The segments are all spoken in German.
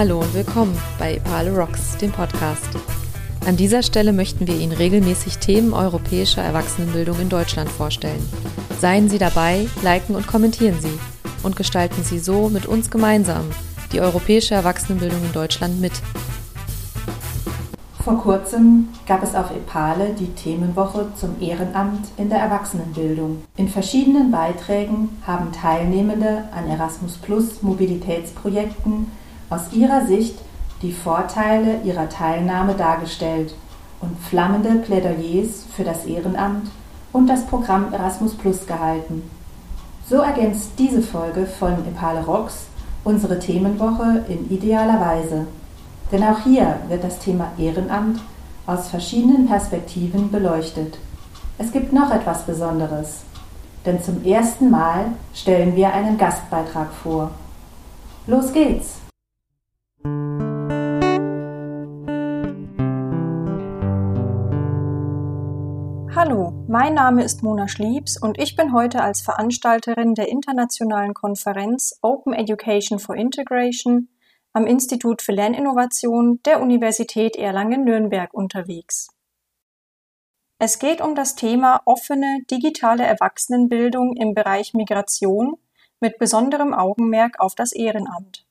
Hallo und willkommen bei Epale Rocks, dem Podcast. An dieser Stelle möchten wir Ihnen regelmäßig Themen europäischer Erwachsenenbildung in Deutschland vorstellen. Seien Sie dabei, liken und kommentieren Sie und gestalten Sie so mit uns gemeinsam die europäische Erwachsenenbildung in Deutschland mit. Vor kurzem gab es auf Epale die Themenwoche zum Ehrenamt in der Erwachsenenbildung. In verschiedenen Beiträgen haben Teilnehmende an Erasmus Plus Mobilitätsprojekten aus ihrer Sicht die Vorteile ihrer Teilnahme dargestellt und flammende Plädoyers für das Ehrenamt und das Programm Erasmus Plus gehalten. So ergänzt diese Folge von Epale Rocks unsere Themenwoche in idealer Weise. Denn auch hier wird das Thema Ehrenamt aus verschiedenen Perspektiven beleuchtet. Es gibt noch etwas Besonderes, denn zum ersten Mal stellen wir einen Gastbeitrag vor. Los geht's! Hallo, mein Name ist Mona Schliebs und ich bin heute als Veranstalterin der internationalen Konferenz Open Education for Integration am Institut für Lerninnovation der Universität Erlangen-Nürnberg unterwegs. Es geht um das Thema offene digitale Erwachsenenbildung im Bereich Migration mit besonderem Augenmerk auf das Ehrenamt.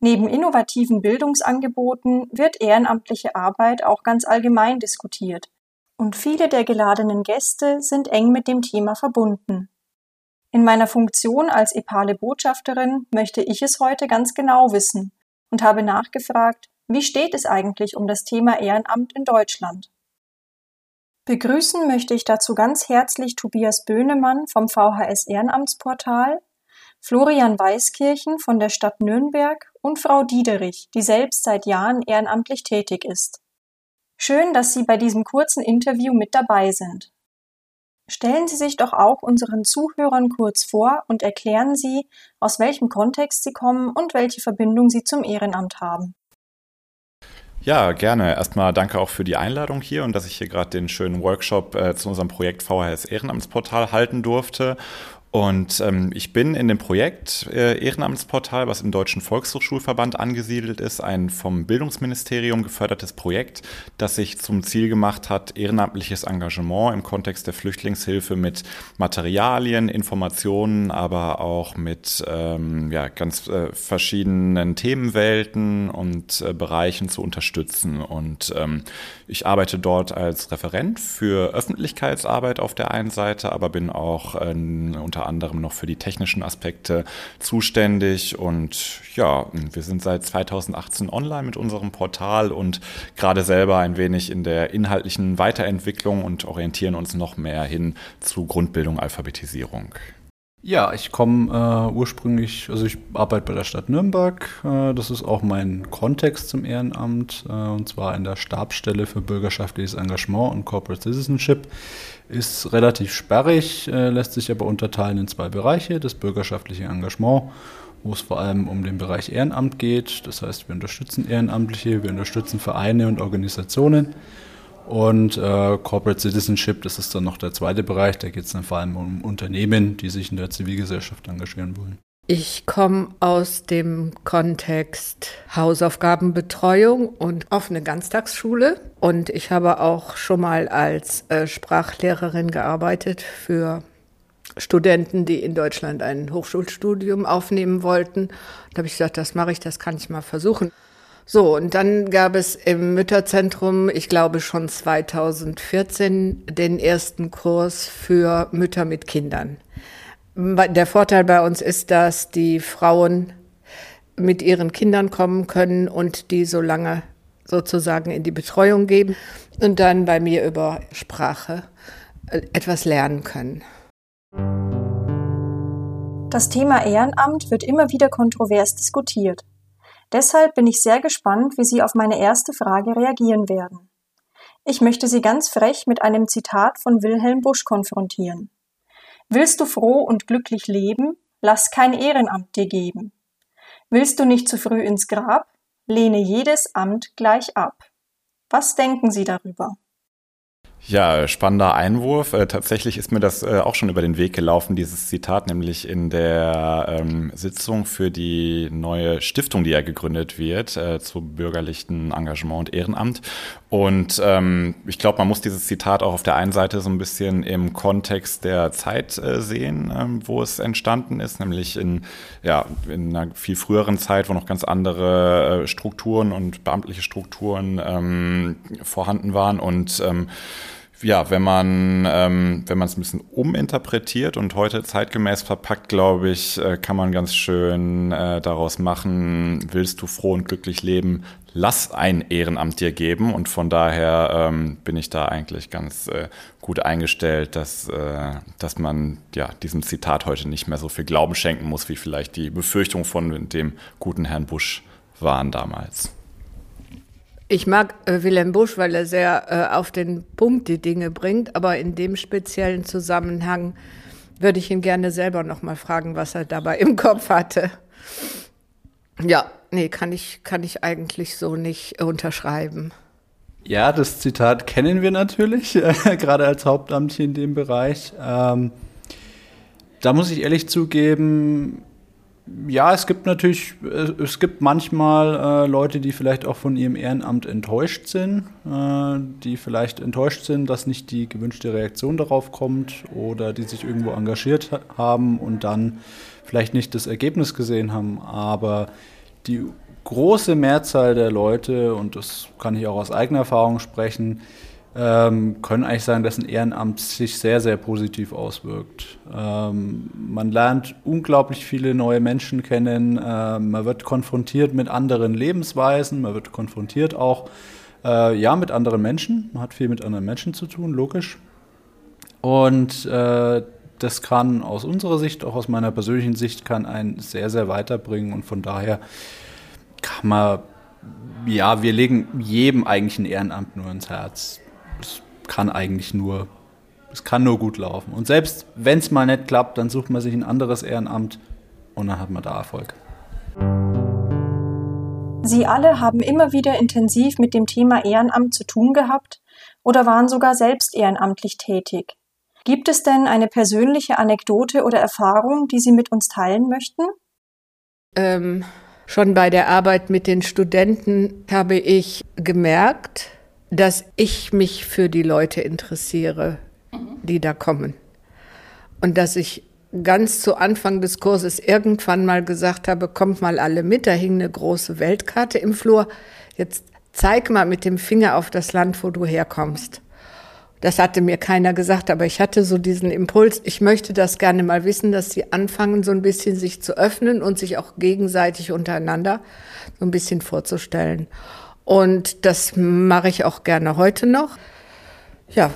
Neben innovativen Bildungsangeboten wird ehrenamtliche Arbeit auch ganz allgemein diskutiert und viele der geladenen Gäste sind eng mit dem Thema verbunden. In meiner Funktion als Epale Botschafterin möchte ich es heute ganz genau wissen und habe nachgefragt, wie steht es eigentlich um das Thema Ehrenamt in Deutschland? Begrüßen möchte ich dazu ganz herzlich Tobias Böhnemann vom VHS Ehrenamtsportal, Florian Weiskirchen von der Stadt Nürnberg und Frau Diederich, die selbst seit Jahren ehrenamtlich tätig ist. Schön, dass Sie bei diesem kurzen Interview mit dabei sind. Stellen Sie sich doch auch unseren Zuhörern kurz vor und erklären Sie, aus welchem Kontext Sie kommen und welche Verbindung Sie zum Ehrenamt haben. Ja, gerne. Erstmal danke auch für die Einladung hier und dass ich hier gerade den schönen Workshop äh, zu unserem Projekt VHS Ehrenamtsportal halten durfte. Und ähm, ich bin in dem Projekt äh, Ehrenamtsportal, was im Deutschen Volkshochschulverband angesiedelt ist, ein vom Bildungsministerium gefördertes Projekt, das sich zum Ziel gemacht hat, ehrenamtliches Engagement im Kontext der Flüchtlingshilfe mit Materialien, Informationen, aber auch mit ähm, ja, ganz äh, verschiedenen Themenwelten und äh, Bereichen zu unterstützen. Und ähm, ich arbeite dort als Referent für Öffentlichkeitsarbeit auf der einen Seite, aber bin auch äh, unter anderem noch für die technischen Aspekte zuständig. Und ja, wir sind seit 2018 online mit unserem Portal und gerade selber ein wenig in der inhaltlichen Weiterentwicklung und orientieren uns noch mehr hin zu Grundbildung, Alphabetisierung. Ja, ich komme äh, ursprünglich, also ich arbeite bei der Stadt Nürnberg. Äh, das ist auch mein Kontext zum Ehrenamt, äh, und zwar in der Stabsstelle für bürgerschaftliches Engagement und Corporate Citizenship. Ist relativ sperrig, äh, lässt sich aber unterteilen in zwei Bereiche. Das bürgerschaftliche Engagement, wo es vor allem um den Bereich Ehrenamt geht. Das heißt, wir unterstützen Ehrenamtliche, wir unterstützen Vereine und Organisationen und äh, Corporate Citizenship, das ist dann noch der zweite Bereich, da geht es dann vor allem um Unternehmen, die sich in der Zivilgesellschaft engagieren wollen. Ich komme aus dem Kontext Hausaufgabenbetreuung und offene Ganztagsschule. Und ich habe auch schon mal als äh, Sprachlehrerin gearbeitet für Studenten, die in Deutschland ein Hochschulstudium aufnehmen wollten. Da habe ich gesagt, das mache ich, das kann ich mal versuchen. So, und dann gab es im Mütterzentrum, ich glaube schon 2014, den ersten Kurs für Mütter mit Kindern. Der Vorteil bei uns ist, dass die Frauen mit ihren Kindern kommen können und die so lange sozusagen in die Betreuung geben und dann bei mir über Sprache äh, etwas lernen können. Das Thema Ehrenamt wird immer wieder kontrovers diskutiert. Deshalb bin ich sehr gespannt, wie Sie auf meine erste Frage reagieren werden. Ich möchte Sie ganz frech mit einem Zitat von Wilhelm Busch konfrontieren. Willst du froh und glücklich leben? Lass kein Ehrenamt dir geben. Willst du nicht zu früh ins Grab? Lehne jedes Amt gleich ab. Was denken Sie darüber? Ja, spannender Einwurf. Äh, tatsächlich ist mir das äh, auch schon über den Weg gelaufen, dieses Zitat, nämlich in der ähm, Sitzung für die neue Stiftung, die ja gegründet wird, äh, zu bürgerlichen Engagement und Ehrenamt. Und ähm, ich glaube, man muss dieses Zitat auch auf der einen Seite so ein bisschen im Kontext der Zeit äh, sehen, ähm, wo es entstanden ist, nämlich in, ja, in einer viel früheren Zeit, wo noch ganz andere äh, Strukturen und beamtliche Strukturen ähm, vorhanden waren und ähm, ja, wenn man ähm, wenn man es ein bisschen uminterpretiert und heute zeitgemäß verpackt, glaube ich, äh, kann man ganz schön äh, daraus machen: Willst du froh und glücklich leben? Lass ein Ehrenamt dir geben. Und von daher ähm, bin ich da eigentlich ganz äh, gut eingestellt, dass äh, dass man ja diesem Zitat heute nicht mehr so viel Glauben schenken muss, wie vielleicht die Befürchtung von dem guten Herrn Busch waren damals. Ich mag äh, Wilhelm Busch, weil er sehr äh, auf den Punkt die Dinge bringt, aber in dem speziellen Zusammenhang würde ich ihn gerne selber noch mal fragen, was er dabei im Kopf hatte. Ja, nee, kann ich, kann ich eigentlich so nicht unterschreiben. Ja, das Zitat kennen wir natürlich, gerade als Hauptamt hier in dem Bereich. Ähm, da muss ich ehrlich zugeben, ja, es gibt natürlich, es gibt manchmal äh, Leute, die vielleicht auch von ihrem Ehrenamt enttäuscht sind, äh, die vielleicht enttäuscht sind, dass nicht die gewünschte Reaktion darauf kommt oder die sich irgendwo engagiert haben und dann vielleicht nicht das Ergebnis gesehen haben. Aber die große Mehrzahl der Leute, und das kann ich auch aus eigener Erfahrung sprechen, ähm, können eigentlich sagen, dass ein Ehrenamt sich sehr, sehr positiv auswirkt. Ähm, man lernt unglaublich viele neue Menschen kennen, äh, man wird konfrontiert mit anderen Lebensweisen, man wird konfrontiert auch äh, ja, mit anderen Menschen, man hat viel mit anderen Menschen zu tun, logisch. Und äh, das kann aus unserer Sicht, auch aus meiner persönlichen Sicht, kann einen sehr, sehr weiterbringen. Und von daher kann man, ja, wir legen jedem eigentlich ein Ehrenamt nur ins Herz kann eigentlich nur, es kann nur gut laufen. Und selbst wenn es mal nicht klappt, dann sucht man sich ein anderes Ehrenamt und dann hat man da Erfolg. Sie alle haben immer wieder intensiv mit dem Thema Ehrenamt zu tun gehabt oder waren sogar selbst ehrenamtlich tätig. Gibt es denn eine persönliche Anekdote oder Erfahrung, die Sie mit uns teilen möchten? Ähm, schon bei der Arbeit mit den Studenten habe ich gemerkt, dass ich mich für die Leute interessiere, die da kommen. Und dass ich ganz zu Anfang des Kurses irgendwann mal gesagt habe, kommt mal alle mit, da hing eine große Weltkarte im Flur. Jetzt zeig mal mit dem Finger auf das Land, wo du herkommst. Das hatte mir keiner gesagt, aber ich hatte so diesen Impuls, ich möchte das gerne mal wissen, dass sie anfangen, so ein bisschen sich zu öffnen und sich auch gegenseitig untereinander so ein bisschen vorzustellen. Und das mache ich auch gerne heute noch. Ja,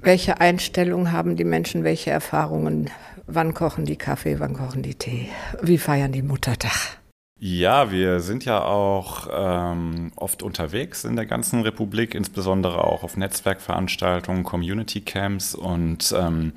welche Einstellungen haben die Menschen, welche Erfahrungen? Wann kochen die Kaffee, wann kochen die Tee? Wie feiern die Muttertag? Ja, wir sind ja auch ähm, oft unterwegs in der ganzen Republik, insbesondere auch auf Netzwerkveranstaltungen, Community Camps und ähm,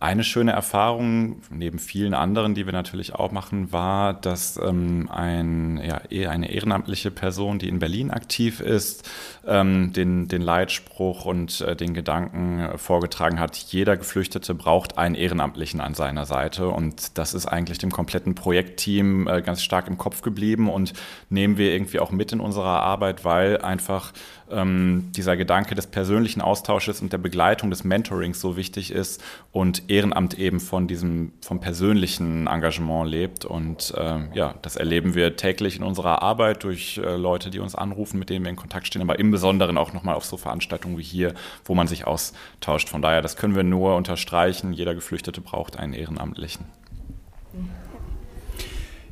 eine schöne Erfahrung, neben vielen anderen, die wir natürlich auch machen, war, dass ähm, ein, ja, eh eine ehrenamtliche Person, die in Berlin aktiv ist, ähm, den, den Leitspruch und äh, den Gedanken äh, vorgetragen hat, jeder Geflüchtete braucht einen Ehrenamtlichen an seiner Seite. Und das ist eigentlich dem kompletten Projektteam äh, ganz stark im Kopf geblieben und nehmen wir irgendwie auch mit in unserer Arbeit, weil einfach ähm, dieser Gedanke des persönlichen Austausches und der Begleitung des Mentorings so wichtig ist und Ehrenamt eben von diesem vom persönlichen Engagement lebt. Und äh, ja, das erleben wir täglich in unserer Arbeit durch äh, Leute, die uns anrufen, mit denen wir in Kontakt stehen, aber im Besonderen auch nochmal auf so Veranstaltungen wie hier, wo man sich austauscht. Von daher, das können wir nur unterstreichen. Jeder Geflüchtete braucht einen Ehrenamtlichen.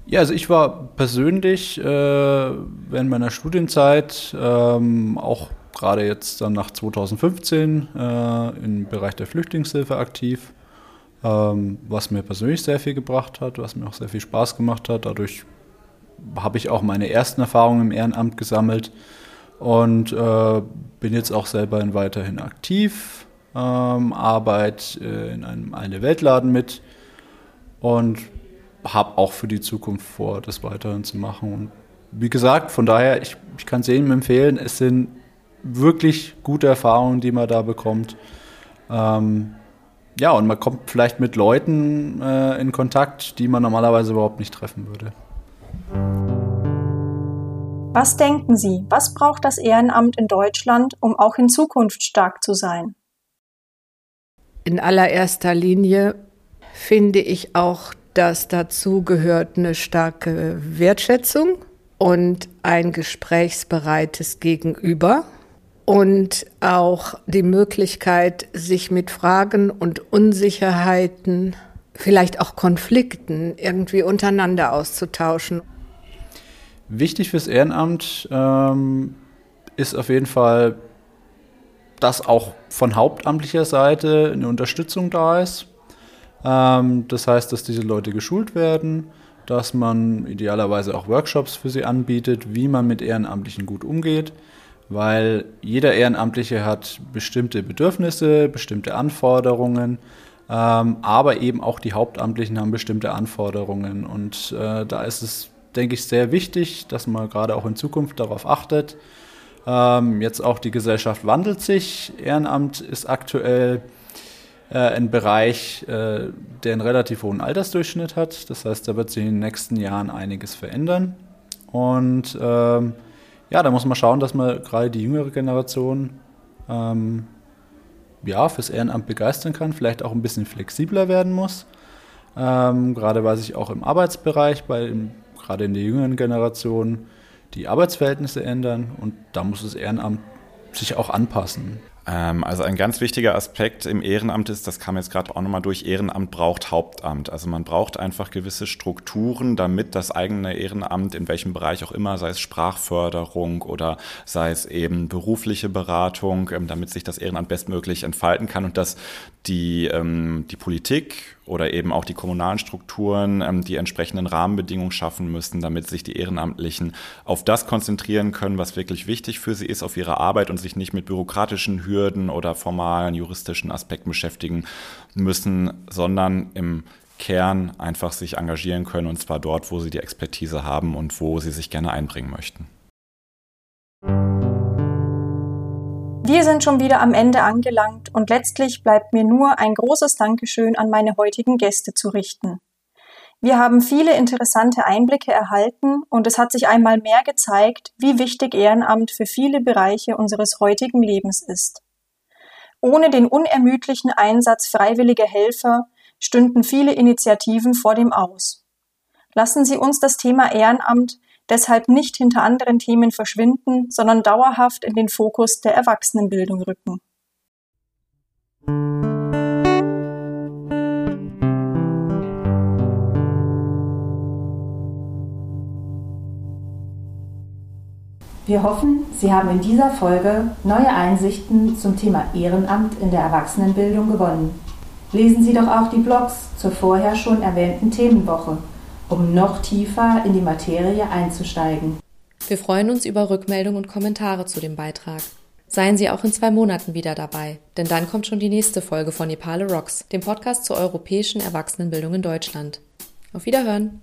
Ja, also ich war persönlich äh, während meiner Studienzeit ähm, auch gerade jetzt dann nach 2015 äh, im Bereich der Flüchtlingshilfe aktiv, ähm, was mir persönlich sehr viel gebracht hat, was mir auch sehr viel Spaß gemacht hat. Dadurch habe ich auch meine ersten Erfahrungen im Ehrenamt gesammelt und äh, bin jetzt auch selber weiterhin aktiv, ähm, arbeite äh, in einem eine Weltladen mit und habe auch für die Zukunft vor, das weiterhin zu machen. Und wie gesagt, von daher, ich, ich kann es jedem empfehlen, es sind wirklich gute Erfahrungen, die man da bekommt. Ähm, ja, und man kommt vielleicht mit Leuten äh, in Kontakt, die man normalerweise überhaupt nicht treffen würde. Was denken Sie, was braucht das Ehrenamt in Deutschland, um auch in Zukunft stark zu sein? In allererster Linie finde ich auch, dass dazu gehört eine starke Wertschätzung und ein gesprächsbereites Gegenüber und auch die Möglichkeit, sich mit Fragen und Unsicherheiten, vielleicht auch Konflikten irgendwie untereinander auszutauschen. Wichtig fürs Ehrenamt ähm, ist auf jeden Fall, dass auch von hauptamtlicher Seite eine Unterstützung da ist. Ähm, das heißt, dass diese Leute geschult werden, dass man idealerweise auch Workshops für sie anbietet, wie man mit Ehrenamtlichen gut umgeht weil jeder Ehrenamtliche hat bestimmte Bedürfnisse, bestimmte Anforderungen, ähm, aber eben auch die Hauptamtlichen haben bestimmte Anforderungen. Und äh, da ist es, denke ich, sehr wichtig, dass man gerade auch in Zukunft darauf achtet. Ähm, jetzt auch die Gesellschaft wandelt sich. Ehrenamt ist aktuell äh, ein Bereich, äh, der einen relativ hohen Altersdurchschnitt hat. Das heißt, da wird sich in den nächsten Jahren einiges verändern. Und ähm, ja, da muss man schauen, dass man gerade die jüngere Generation ähm, ja, fürs Ehrenamt begeistern kann, vielleicht auch ein bisschen flexibler werden muss. Ähm, gerade weil sich auch im Arbeitsbereich, bei, gerade in der jüngeren Generation, die Arbeitsverhältnisse ändern und da muss das Ehrenamt sich auch anpassen. Ähm, also ein ganz wichtiger Aspekt im Ehrenamt ist, das kam jetzt gerade auch nochmal durch, Ehrenamt braucht Hauptamt. Also man braucht einfach gewisse Strukturen, damit das eigene Ehrenamt in welchem Bereich auch immer, sei es Sprachförderung oder sei es eben berufliche Beratung, ähm, damit sich das Ehrenamt bestmöglich entfalten kann und dass die, ähm, die Politik oder eben auch die kommunalen Strukturen die entsprechenden Rahmenbedingungen schaffen müssen, damit sich die Ehrenamtlichen auf das konzentrieren können, was wirklich wichtig für sie ist, auf ihre Arbeit und sich nicht mit bürokratischen Hürden oder formalen juristischen Aspekten beschäftigen müssen, sondern im Kern einfach sich engagieren können und zwar dort, wo sie die Expertise haben und wo sie sich gerne einbringen möchten. Wir sind schon wieder am Ende angelangt und letztlich bleibt mir nur ein großes Dankeschön an meine heutigen Gäste zu richten. Wir haben viele interessante Einblicke erhalten und es hat sich einmal mehr gezeigt, wie wichtig Ehrenamt für viele Bereiche unseres heutigen Lebens ist. Ohne den unermüdlichen Einsatz freiwilliger Helfer stünden viele Initiativen vor dem Aus. Lassen Sie uns das Thema Ehrenamt deshalb nicht hinter anderen Themen verschwinden, sondern dauerhaft in den Fokus der Erwachsenenbildung rücken. Wir hoffen, Sie haben in dieser Folge neue Einsichten zum Thema Ehrenamt in der Erwachsenenbildung gewonnen. Lesen Sie doch auch die Blogs zur vorher schon erwähnten Themenwoche um noch tiefer in die Materie einzusteigen. Wir freuen uns über Rückmeldungen und Kommentare zu dem Beitrag. Seien Sie auch in zwei Monaten wieder dabei, denn dann kommt schon die nächste Folge von Nepale Rocks, dem Podcast zur europäischen Erwachsenenbildung in Deutschland. Auf Wiederhören!